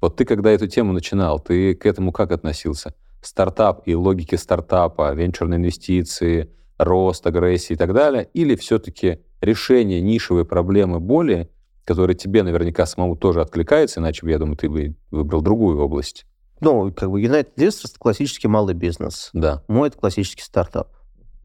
[SPEAKER 2] Вот ты, когда эту тему начинал, ты к этому как относился? Стартап и логики стартапа, венчурные инвестиции, рост, агрессии и так далее? Или все-таки решение нишевой проблемы боли, которая тебе наверняка самому тоже откликается, иначе бы, я думаю, ты бы выбрал другую область?
[SPEAKER 1] Ну, как бы United Investors — это классический малый бизнес.
[SPEAKER 2] Да.
[SPEAKER 1] Мой — это классический стартап.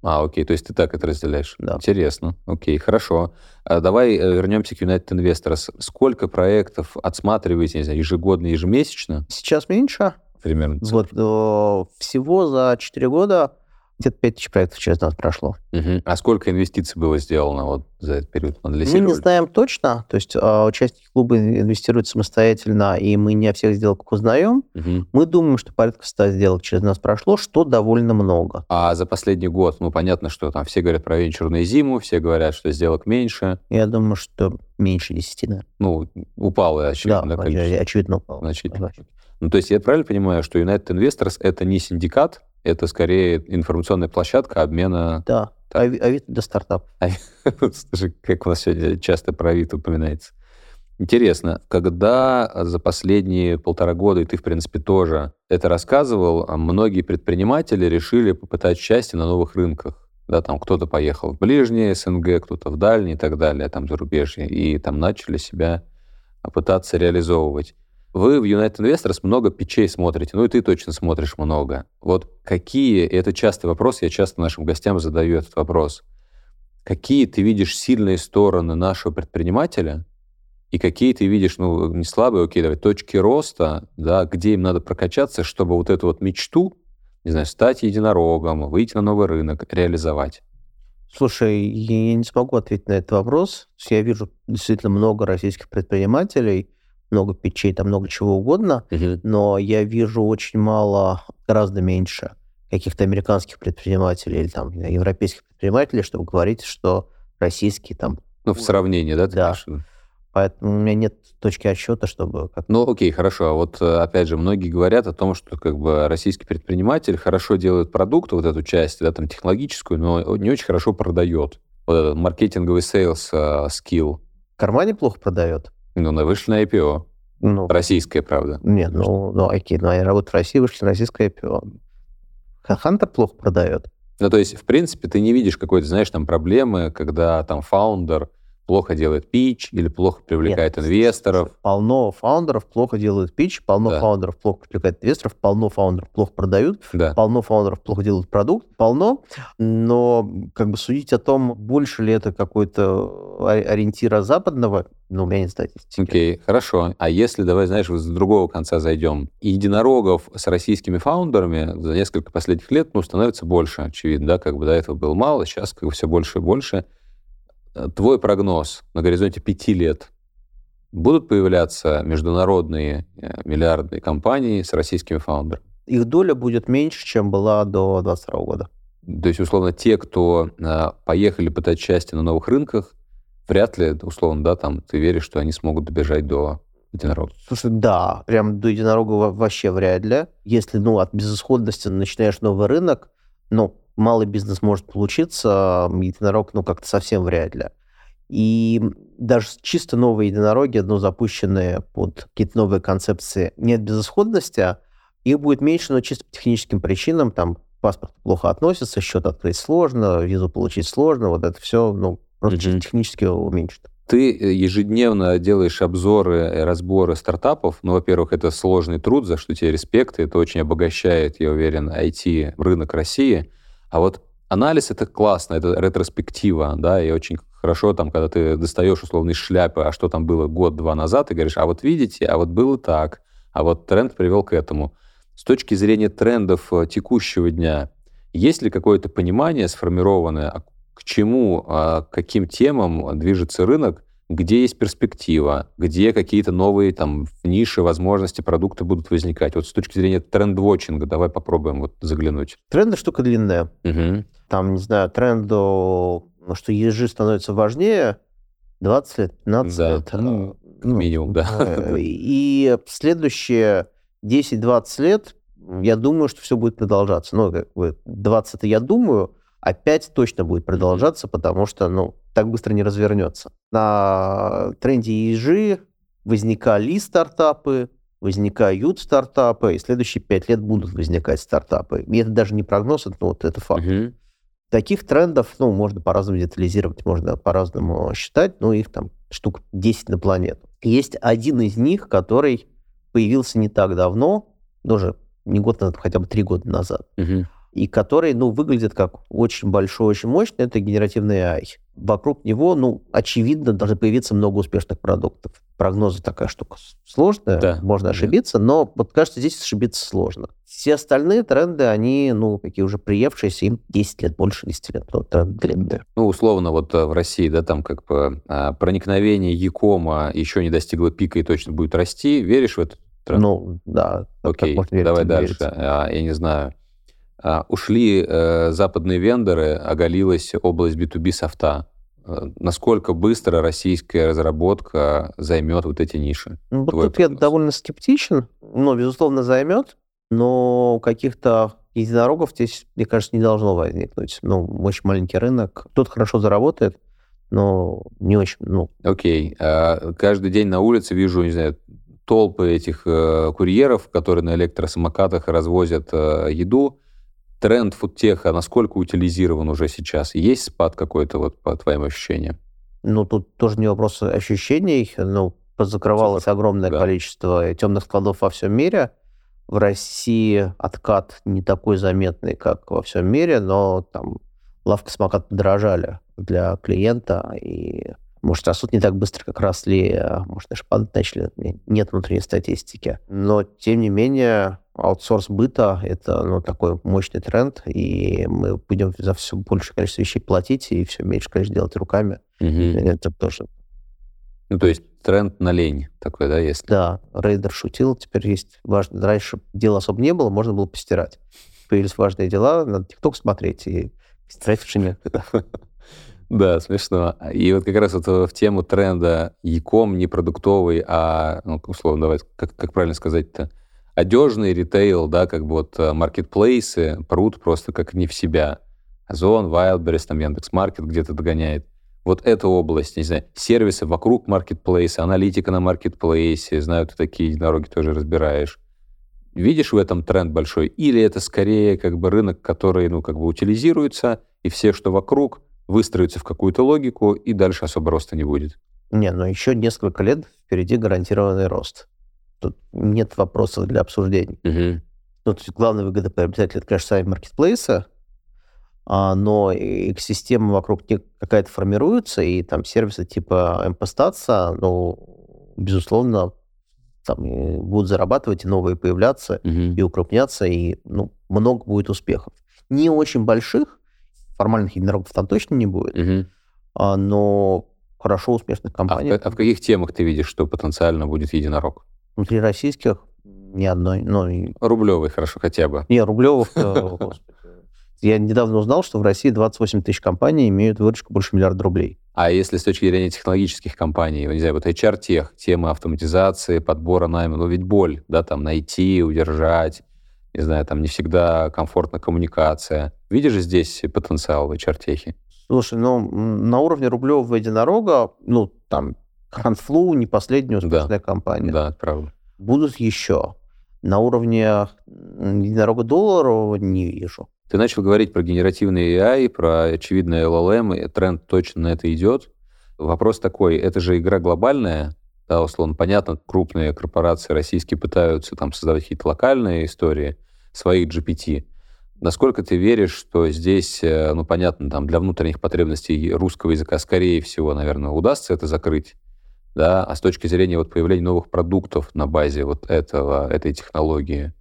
[SPEAKER 2] А, окей, то есть ты так это разделяешь?
[SPEAKER 1] Да.
[SPEAKER 2] Интересно. Окей, хорошо. А давай э, вернемся к United Investors. Сколько проектов отсматриваете, не знаю, ежегодно, ежемесячно?
[SPEAKER 1] Сейчас меньше.
[SPEAKER 2] Примерно.
[SPEAKER 1] Вот э, всего за 4 года где-то 5 тысяч проектов через нас прошло.
[SPEAKER 2] Угу. А сколько инвестиций было сделано вот за этот период?
[SPEAKER 1] Мы не знаем точно. То есть э, участники клуба инвестируют самостоятельно, и мы не о всех сделках узнаем. Угу. Мы думаем, что порядка 100 сделок через нас прошло, что довольно много.
[SPEAKER 2] А за последний год, ну, понятно, что там все говорят про венчурную зиму, все говорят, что сделок меньше.
[SPEAKER 1] Я думаю, что меньше 10, да.
[SPEAKER 2] Ну, упало, очевидно.
[SPEAKER 1] Да, да очевидно упало.
[SPEAKER 2] Значительно. Ну, то есть я правильно понимаю, что United Investors — это не синдикат, это скорее информационная площадка обмена...
[SPEAKER 1] Да, так. Авито до стартап. [laughs]
[SPEAKER 2] Слушай, как у нас сегодня часто про Авито упоминается. Интересно, когда за последние полтора года, и ты, в принципе, тоже это рассказывал, а многие предприниматели решили попытать счастье на новых рынках. Да, там кто-то поехал в ближние СНГ, кто-то в дальние и так далее, там зарубежье, и там начали себя пытаться реализовывать. Вы в United Investors много печей смотрите, ну и ты точно смотришь много. Вот какие, и это частый вопрос, я часто нашим гостям задаю этот вопрос, какие ты видишь сильные стороны нашего предпринимателя, и какие ты видишь, ну, не слабые, окей, давай, точки роста, да, где им надо прокачаться, чтобы вот эту вот мечту, не знаю, стать единорогом, выйти на новый рынок, реализовать?
[SPEAKER 1] Слушай, я не смогу ответить на этот вопрос. Я вижу действительно много российских предпринимателей, много печей, там много чего угодно, угу. но я вижу очень мало, гораздо меньше каких-то американских предпринимателей или там европейских предпринимателей, чтобы говорить, что российские там...
[SPEAKER 2] Ну, в сравнении, да?
[SPEAKER 1] Да. Конечно. Поэтому у меня нет точки отсчета, чтобы... Как...
[SPEAKER 2] Ну, окей, хорошо. А вот, э, опять же, многие говорят о том, что как бы российский предприниматель хорошо делает продукт, вот эту часть, да, там, технологическую, но не очень хорошо продает. Вот этот маркетинговый sales skill.
[SPEAKER 1] В кармане плохо продает?
[SPEAKER 2] Ну, на вышли на IPO. Ну, Российская, правда.
[SPEAKER 1] Нет, ну, ну, окей, ну, они работают в России, вышли на российское IPO. Hunter плохо продает.
[SPEAKER 2] Ну, то есть, в принципе, ты не видишь какой-то, знаешь, там проблемы, когда там founder плохо делает pitch или плохо привлекает Нет, инвесторов.
[SPEAKER 1] Полно фаундеров плохо делают pitch, полно да. фаундеров плохо привлекают инвесторов, полно фаундеров плохо продают, да. полно фаундеров плохо делают продукт, полно, но как бы судить о том, больше ли это какой-то ориентира западного, ну, у меня нет статистики.
[SPEAKER 2] Окей, okay, хорошо. А если, давай, знаешь, с другого конца зайдем. Единорогов с российскими фаундерами за несколько последних лет, ну, становится больше, очевидно, да, как бы до этого было мало, сейчас как бы все больше и больше. Э, твой прогноз на горизонте пяти лет будут появляться международные э, миллиардные компании с российскими фаундерами?
[SPEAKER 1] Их доля будет меньше, чем была до 2022 года.
[SPEAKER 2] То есть, условно, те, кто э, поехали пытать счастье на новых рынках, вряд ли, условно, да, там, ты веришь, что они смогут добежать до единорога?
[SPEAKER 1] Слушай, да, прям до единорога вообще вряд ли. Если, ну, от безысходности начинаешь новый рынок, ну, малый бизнес может получиться, единорог, ну, как-то совсем вряд ли. И даже чисто новые единороги, ну, запущенные под какие-то новые концепции, нет безысходности, их будет меньше, но чисто по техническим причинам, там, паспорт плохо относится, счет открыть сложно, визу получить сложно, вот это все, ну, просто mm-hmm. технически уменьшит.
[SPEAKER 2] Ты э, ежедневно делаешь обзоры, разборы стартапов. Ну, во-первых, это сложный труд, за что тебе респект. Это очень обогащает, я уверен, IT-рынок России. А вот анализ — это классно, это ретроспектива, да, и очень хорошо там, когда ты достаешь условно из шляпы, а что там было год-два назад, и говоришь, а вот видите, а вот было так, а вот тренд привел к этому. С точки зрения трендов э, текущего дня, есть ли какое-то понимание сформированное, а к чему, а, к каким темам движется рынок, где есть перспектива, где какие-то новые там ниши, возможности, продукты будут возникать. Вот с точки зрения тренд-вотчинга давай попробуем вот заглянуть.
[SPEAKER 1] Тренды штука длинная. Угу. Там, не знаю, тренду, что ежи становится важнее, 20 лет, 15
[SPEAKER 2] да,
[SPEAKER 1] лет.
[SPEAKER 2] Ну, ну, минимум, да.
[SPEAKER 1] Э, [laughs] и следующие 10-20 лет, я думаю, что все будет продолжаться. Ну, как бы 20 это я думаю, опять точно будет продолжаться, потому что, ну, так быстро не развернется. На тренде ESG возникали стартапы, возникают стартапы, и следующие пять лет будут возникать стартапы. И это даже не прогноз, это, ну, вот это факт. Угу. Таких трендов, ну, можно по-разному детализировать, можно по-разному считать, но их там штук 10 на планету. Есть один из них, который появился не так давно, тоже не год назад, хотя бы три года назад. Угу и который, ну, выглядит как очень большой, очень мощный, это генеративный AI. Вокруг него, ну, очевидно, должны появиться много успешных продуктов. Прогнозы такая штука сложная, да. можно ошибиться, да. но вот кажется, здесь ошибиться сложно. Все остальные тренды, они, ну, какие уже приевшиеся, им 10 лет, больше 10 лет. Ну, тренды.
[SPEAKER 2] Ну, условно, вот э, в России, да, там как бы а, проникновение Якома еще не достигло пика и точно будет расти. Веришь в этот тренд?
[SPEAKER 1] Ну, да.
[SPEAKER 2] Окей, давай дальше. А, я не знаю ушли э, западные вендоры, оголилась область B2B софта. Э, насколько быстро российская разработка займет вот эти ниши?
[SPEAKER 1] Ну, вот тут я довольно скептичен, но, безусловно, займет, но каких-то единорогов здесь, мне кажется, не должно возникнуть. Ну, очень маленький рынок. Тут хорошо заработает, но не очень, ну...
[SPEAKER 2] Окей. А каждый день на улице вижу, не знаю, толпы этих э, курьеров, которые на электросамокатах развозят э, еду тренд фудтеха насколько утилизирован уже сейчас? Есть спад какой-то вот по твоим ощущениям?
[SPEAKER 1] Ну, тут тоже не вопрос ощущений. Ну, позакрывалось Цифр. огромное да. количество темных складов во всем мире. В России откат не такой заметный, как во всем мире, но там лавка самокат подорожали для клиента, и может, растут не так быстро, как росли, а может, даже падать начали. Нет внутренней статистики. Но, тем не менее, аутсорс быта — это ну, такой мощный тренд, и мы будем за все большее количество вещей платить, и все меньше, конечно, делать руками. Угу. Это тоже...
[SPEAKER 2] Ну, то есть тренд на лень такой, да, есть?
[SPEAKER 1] Да, рейдер шутил, теперь есть важно. Раньше дел особо не было, можно было постирать. Появились важные дела, надо ТикТок смотреть, и стирать в. [laughs]
[SPEAKER 2] Да, смешно. И вот как раз вот в тему тренда Яком не продуктовый, а, ну, условно, давай, как, как правильно сказать-то, одежный ритейл, да, как бы вот э, маркетплейсы прут просто как не в себя. Озон, Wildberries, там Яндекс.Маркет где-то догоняет. Вот эта область, не знаю, сервисы вокруг маркетплейса, аналитика на маркетплейсе, знаю, ты такие дороги тоже разбираешь. Видишь в этом тренд большой? Или это скорее как бы рынок, который, ну, как бы утилизируется, и все, что вокруг, выстроиться в какую-то логику, и дальше особо роста не будет.
[SPEAKER 1] Не, но еще несколько лет впереди гарантированный рост. Тут нет вопросов для обсуждений.
[SPEAKER 2] Угу.
[SPEAKER 1] Ну, то есть главный выгодоприобретатель, это, конечно, сами маркетплейсы, а, но экосистема вокруг них какая-то формируется, и там сервисы типа МПстатса, ну, безусловно, там будут зарабатывать, и новые появляться,
[SPEAKER 2] Угу.
[SPEAKER 1] и укрупняться, и ну, много будет успехов. Не очень больших, формальных единорогов там точно не будет,
[SPEAKER 2] Угу.
[SPEAKER 1] а, но хорошо успешных
[SPEAKER 2] А, в,
[SPEAKER 1] компаний.
[SPEAKER 2] а в каких темах ты видишь, что потенциально будет единорог?
[SPEAKER 1] Внутри российских ни одной. Ну,
[SPEAKER 2] Рублевый, хорошо, хотя бы.
[SPEAKER 1] не, рублевых, э. [laughs] Я недавно узнал, что в России 28 тысяч компаний имеют выручку больше миллиарда рублей.
[SPEAKER 2] А если с точки зрения технологических компаний, не знаю, вот HR-тех, тема автоматизации, подбора найма, ну ведь боль, да, там найти, удержать, не знаю, там не всегда комфортна коммуникация. Видишь здесь потенциал в HR-техе?
[SPEAKER 1] Слушай, ну, на уровне рублевого единорога, ну, там, Ханфлу не последняя успешная компания.
[SPEAKER 2] Да, правда.
[SPEAKER 1] Будут еще. На уровне единорога долларового не вижу.
[SPEAKER 2] Ты начал говорить про генеративный AI, про очевидный LLM, и тренд точно на это идет. Вопрос такой, это же игра глобальная, да, условно, понятно, крупные корпорации российские пытаются там создавать какие-то локальные истории, своих GPT. Насколько ты веришь, что здесь, э, ну, понятно, там для внутренних потребностей русского языка, скорее всего, наверное, удастся это закрыть, да, а с точки зрения вот появления новых продуктов на базе вот этого, этой технологии,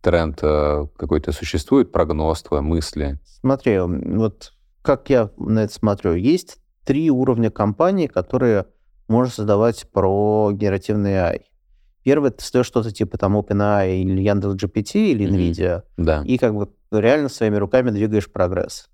[SPEAKER 2] тренд э, какой-то существует, прогноз, твоя мысли?
[SPEAKER 1] Смотри, вот как я на это смотрю, есть три уровня компаний, которые можно создавать про генеративный AI. Первый, ты создаешь что-то типа там OpenAI или Яндекс.GPT или
[SPEAKER 2] Мгм.
[SPEAKER 1] NVIDIA,
[SPEAKER 2] Да.
[SPEAKER 1] и как бы реально своими руками двигаешь прогресс.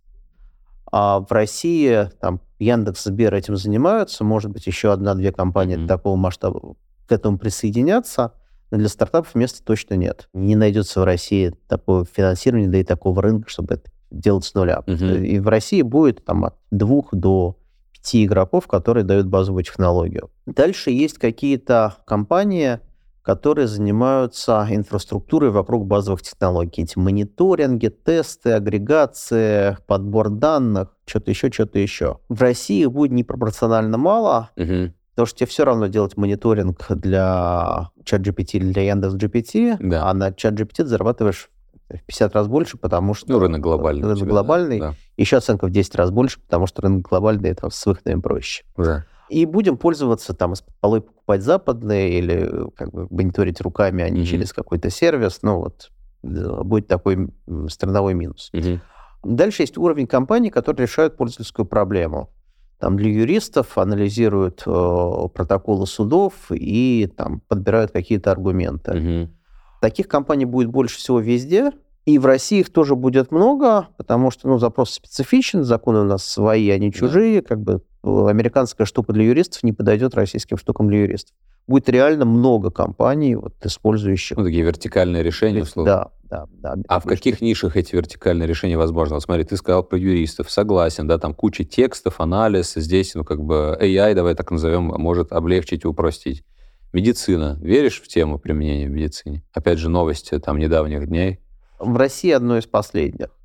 [SPEAKER 1] А в России там Яндекс, Сбер этим занимаются, может быть, еще одна-две компании
[SPEAKER 2] Мгм.
[SPEAKER 1] такого масштаба к этому присоединятся, но для стартапов места точно нет. Не найдется в России такого финансирования, да и такого рынка, чтобы это делать с нуля.
[SPEAKER 2] Мгм.
[SPEAKER 1] И в России будет там от двух до пяти игроков, которые дают базовую технологию. Дальше есть какие-то компании, которые занимаются инфраструктурой вокруг базовых технологий. Эти мониторинги, тесты, агрегация, подбор данных, что-то еще, что-то еще. В России их будет непропорционально мало,
[SPEAKER 2] Мгм.
[SPEAKER 1] потому что тебе все равно делать мониторинг для ChatGPT или для Яндекс.GPT,
[SPEAKER 2] Да.
[SPEAKER 1] а на ChatGPT ты зарабатываешь в 50 раз больше, потому что...
[SPEAKER 2] Ну, рынок глобальный.
[SPEAKER 1] Рынок
[SPEAKER 2] тебя, да,
[SPEAKER 1] глобальный.
[SPEAKER 2] Да.
[SPEAKER 1] Еще оценка в 10 раз больше, потому что рынок глобальный, это с выходами проще.
[SPEAKER 2] Да.
[SPEAKER 1] И будем пользоваться там полой покупать западные или как бы мониторить руками, а не
[SPEAKER 2] Мгм.
[SPEAKER 1] через какой-то сервис. Ну вот будет такой страновой минус.
[SPEAKER 2] Мгм.
[SPEAKER 1] Дальше есть уровень компаний, которые решают пользовательскую проблему. Там для юристов анализируют э, протоколы судов и там подбирают какие-то аргументы.
[SPEAKER 2] Мгм.
[SPEAKER 1] Таких компаний будет больше всего везде. И в России их тоже будет много, потому что ну, запрос специфичен, законы у нас свои, а не
[SPEAKER 2] Да.
[SPEAKER 1] чужие. Как бы э, американская штука для юристов не подойдет российским штукам для юристов. Будет реально много компаний, вот, использующих...
[SPEAKER 2] Ну, такие вертикальные решения, условно.
[SPEAKER 1] Да, да, да.
[SPEAKER 2] А в каких нишах эти вертикальные решения возможны? Вот смотри, ты сказал про юристов, согласен, да, там куча текстов, анализ, здесь, ну, как бы AI, давай так назовем, может облегчить и упростить. Медицина. Веришь в тему применения в медицине? Опять же, новости там недавних дней.
[SPEAKER 1] В России одно из последних.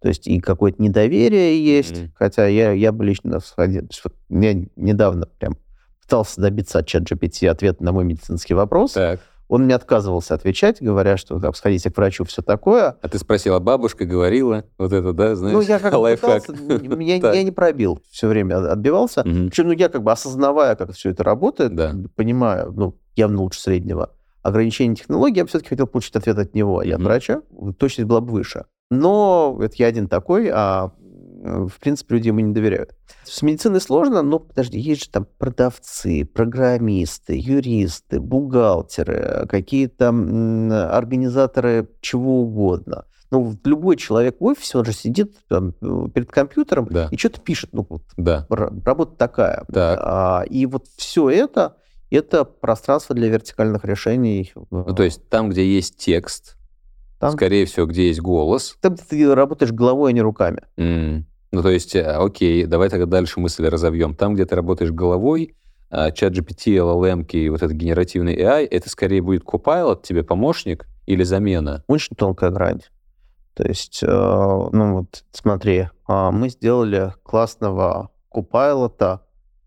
[SPEAKER 1] То есть и какое-то недоверие есть,
[SPEAKER 2] Мгм.
[SPEAKER 1] хотя я, я бы лично сходил. Я недавно прям пытался добиться от ChatGPT ответа на мой медицинский вопрос.
[SPEAKER 2] Так.
[SPEAKER 1] Он мне отказывался отвечать, говоря, что там, сходите к врачу, все такое.
[SPEAKER 2] А ты спросила, бабушка говорила, вот это, да, знаешь,
[SPEAKER 1] ну, я как бы
[SPEAKER 2] лайфхак.
[SPEAKER 1] пытался, м, я, [laughs] не пробил, все время отбивался. Причем, ну, я как бы осознавая, как все это работает,
[SPEAKER 2] Да.
[SPEAKER 1] понимаю, ну, явно лучше среднего, ограничение технологий, я бы все-таки хотел получить ответ от него, а я от врача, точность была бы выше. Но это я один такой, а в принципе люди ему не доверяют. С медициной сложно, но подожди, есть же там продавцы, программисты, юристы, бухгалтеры, какие-то организаторы чего угодно. Ну, любой человек в офисе, он же сидит там, э, перед компьютером
[SPEAKER 2] Да.
[SPEAKER 1] и что-то пишет. Ну, вот
[SPEAKER 2] Да.
[SPEAKER 1] работа такая.
[SPEAKER 2] Так.
[SPEAKER 1] А, и вот все это, это пространство для вертикальных решений.
[SPEAKER 2] Ну, то есть там, где есть текст,
[SPEAKER 1] Там-
[SPEAKER 2] скорее всего, где есть голос,
[SPEAKER 1] Там ты работаешь головой, а не руками.
[SPEAKER 2] М. Ну, то есть, э, окей, давай тогда дальше мысль разовьем. Там, где ты работаешь головой, а, чат GPT, LLM и вот этот генеративный AI, это скорее будет Copilot, тебе помощник или замена?
[SPEAKER 1] Очень тонкая грань. То есть, э, ну вот смотри, мы сделали классного купайлота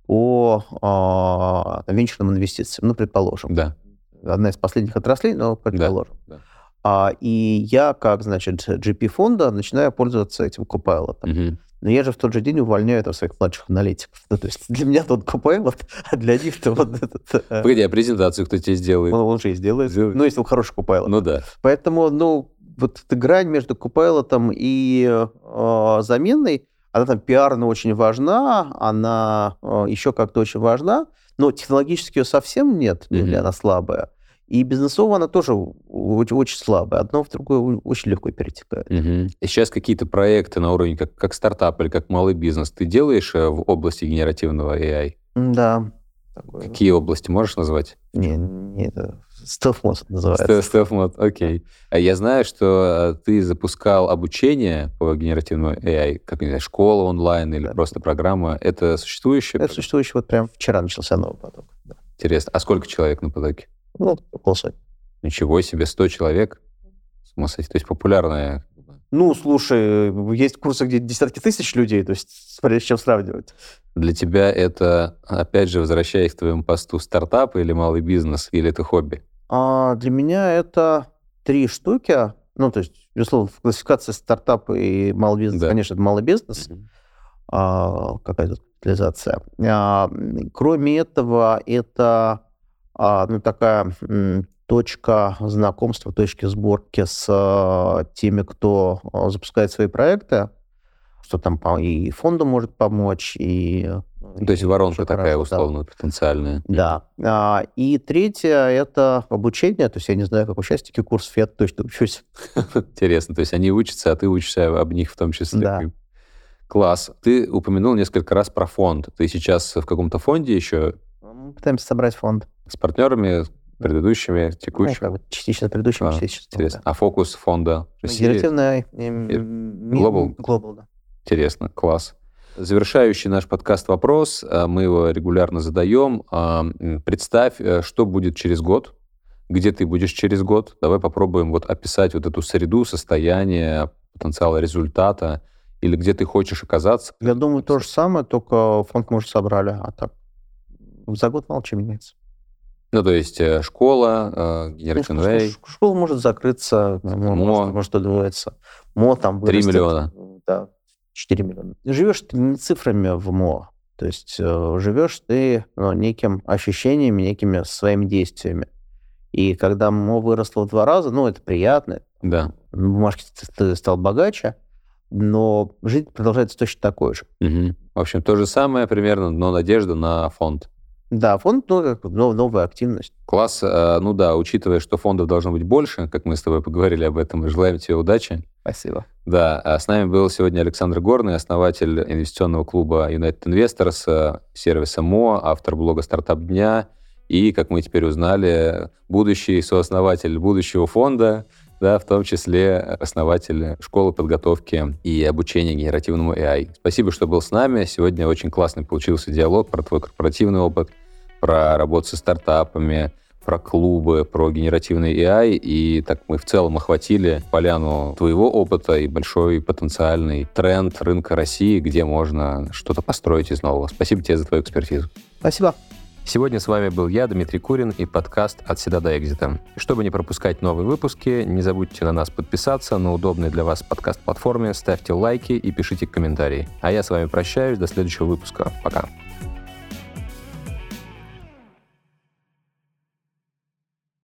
[SPEAKER 1] по а, венчурным инвестициям, ну, предположим.
[SPEAKER 2] Да.
[SPEAKER 1] Одна из последних отраслей, но предположим.
[SPEAKER 2] Да, да.
[SPEAKER 1] А, и я, как, значит, GP фонда, начинаю пользоваться этим купайлотом.
[SPEAKER 2] Мгм.
[SPEAKER 1] Но я же в тот же день увольняю этого своих младших аналитиков. Ну, то есть для меня тот купайлот, [laughs] а для них-то вот [laughs] этот... э,
[SPEAKER 2] Погоди, а презентацию кто тебе сделает?
[SPEAKER 1] Он, он же и сделает.
[SPEAKER 2] Сделает.
[SPEAKER 1] Ну, если он хороший купайлот.
[SPEAKER 2] Ну да.
[SPEAKER 1] Поэтому, ну, вот эта грань между купайлотом и э, заменой, она там пиарно очень важна, она э, еще как-то очень важна, но технологически ее совсем нет, или
[SPEAKER 2] Мгм.
[SPEAKER 1] она слабая. И бизнесово она тоже очень, очень слабая. Одно в другое очень легко перетекает.
[SPEAKER 2] И сейчас какие-то проекты на уровне как, как стартап или как малый бизнес ты делаешь э, в области генеративного AI?
[SPEAKER 1] Да. Такое.
[SPEAKER 2] Какие области можешь назвать?
[SPEAKER 1] Не, не это стелф-мод называется.
[SPEAKER 2] Стелф-мод, окей. А я знаю, что э, ты запускал обучение по генеративному AI, как, не знаю, школа онлайн или
[SPEAKER 1] Да.
[SPEAKER 2] просто программа. Это существующее?
[SPEAKER 1] Это существующий вот прям вчера начался новый поток. Да.
[SPEAKER 2] Интересно. А сколько человек на потоке?
[SPEAKER 1] Ну, около сотни.
[SPEAKER 2] Ничего себе, 100 человек? С ума сойти. То есть популярная...
[SPEAKER 1] Ну, слушай, есть курсы, где десятки тысяч людей, то есть смотря с чем сравнивать.
[SPEAKER 2] Для тебя это, опять же, возвращаясь к твоему посту, стартап или малый бизнес, или это хобби?
[SPEAKER 1] А для меня это три штуки. Ну, то есть, безусловно, в классификации стартапа и малый бизнес,
[SPEAKER 2] Да.
[SPEAKER 1] конечно, это малый бизнес, а, какая-то капитализация. А, кроме этого, это ну, такая точка знакомства, точки сборки с а, теми, кто а, запускает свои проекты, что там и фонду может помочь, и...
[SPEAKER 2] Ну, То есть воронка такая
[SPEAKER 1] да.
[SPEAKER 2] условно потенциальная.
[SPEAKER 1] Да. А, И третье – это обучение. То есть я не знаю, как участники курсов, я точно учусь.
[SPEAKER 2] Интересно. То есть они учатся, а ты учишься об них в том числе.
[SPEAKER 1] Да.
[SPEAKER 2] Класс. Ты упомянул несколько раз про фонд. Ты сейчас в каком-то фонде еще
[SPEAKER 1] Мы пытаемся собрать фонд.
[SPEAKER 2] С партнерами, предыдущими,
[SPEAKER 1] Ну,
[SPEAKER 2] текущими?
[SPEAKER 1] как бы частично предыдущим,
[SPEAKER 2] А,
[SPEAKER 1] частично.
[SPEAKER 2] Интересно. А фокус фонда России?
[SPEAKER 1] Генеративная...
[SPEAKER 2] Global?
[SPEAKER 1] Global, да.
[SPEAKER 2] Интересно, класс. Завершающий наш подкаст вопрос, а, мы его регулярно задаем. А, Представь, э, что будет через год, где ты будешь через год. Давай попробуем вот описать вот эту среду, состояние, потенциал результата, или где ты хочешь оказаться.
[SPEAKER 1] Я думаю, то же самое, только фонд мы уже собрали, а так за год мало чем меняется.
[SPEAKER 2] Ну, то есть э, школа, э,
[SPEAKER 1] Ну, ш-
[SPEAKER 2] Way,
[SPEAKER 1] ш- Школа может закрыться, мо-
[SPEAKER 2] Мо.
[SPEAKER 1] может, удвоиться. МО там вырастет,
[SPEAKER 2] миллиона.
[SPEAKER 1] Да, 4 миллиона. Живешь ты не цифрами в МО, то есть э, живешь ты ну, неким ощущениями, некими своими действиями. И когда МО выросло в два раза, ну, это приятно,
[SPEAKER 2] да.
[SPEAKER 1] на бумажке ты, ты стал богаче, но жизнь продолжается точно такой же.
[SPEAKER 2] Мгм. В общем, то же самое примерно, но надежда на фонд.
[SPEAKER 1] Да, фонд, ну, нов- новая активность.
[SPEAKER 2] Класс. Э, Ну да, учитывая, что фондов должно быть больше, как мы с тобой поговорили об этом, желаем тебе удачи.
[SPEAKER 1] Спасибо.
[SPEAKER 2] Да, а с нами был сегодня Александр Горный, основатель инвестиционного клуба United Investors, э, сервиса МО, автор блога «Стартап дня» и, как мы теперь узнали, будущий сооснователь будущего фонда, да, в том числе основатель школы подготовки и обучения генеративному AI. Спасибо, что был с нами. Сегодня очень классный получился диалог про твой корпоративный опыт, про работу со стартапами, про клубы, про генеративный AI, и так мы в целом охватили поляну твоего опыта и большой потенциальный тренд рынка России, где можно что-то построить из нового. Спасибо тебе за твою экспертизу.
[SPEAKER 1] Спасибо.
[SPEAKER 2] Сегодня с вами был я, Дмитрий Курин, и подкаст «От седа до экзита». Чтобы не пропускать новые выпуски, не забудьте на нас подписаться на удобной для вас подкаст-платформе, ставьте лайки и пишите комментарии. А я с вами прощаюсь, до следующего выпуска. Пока.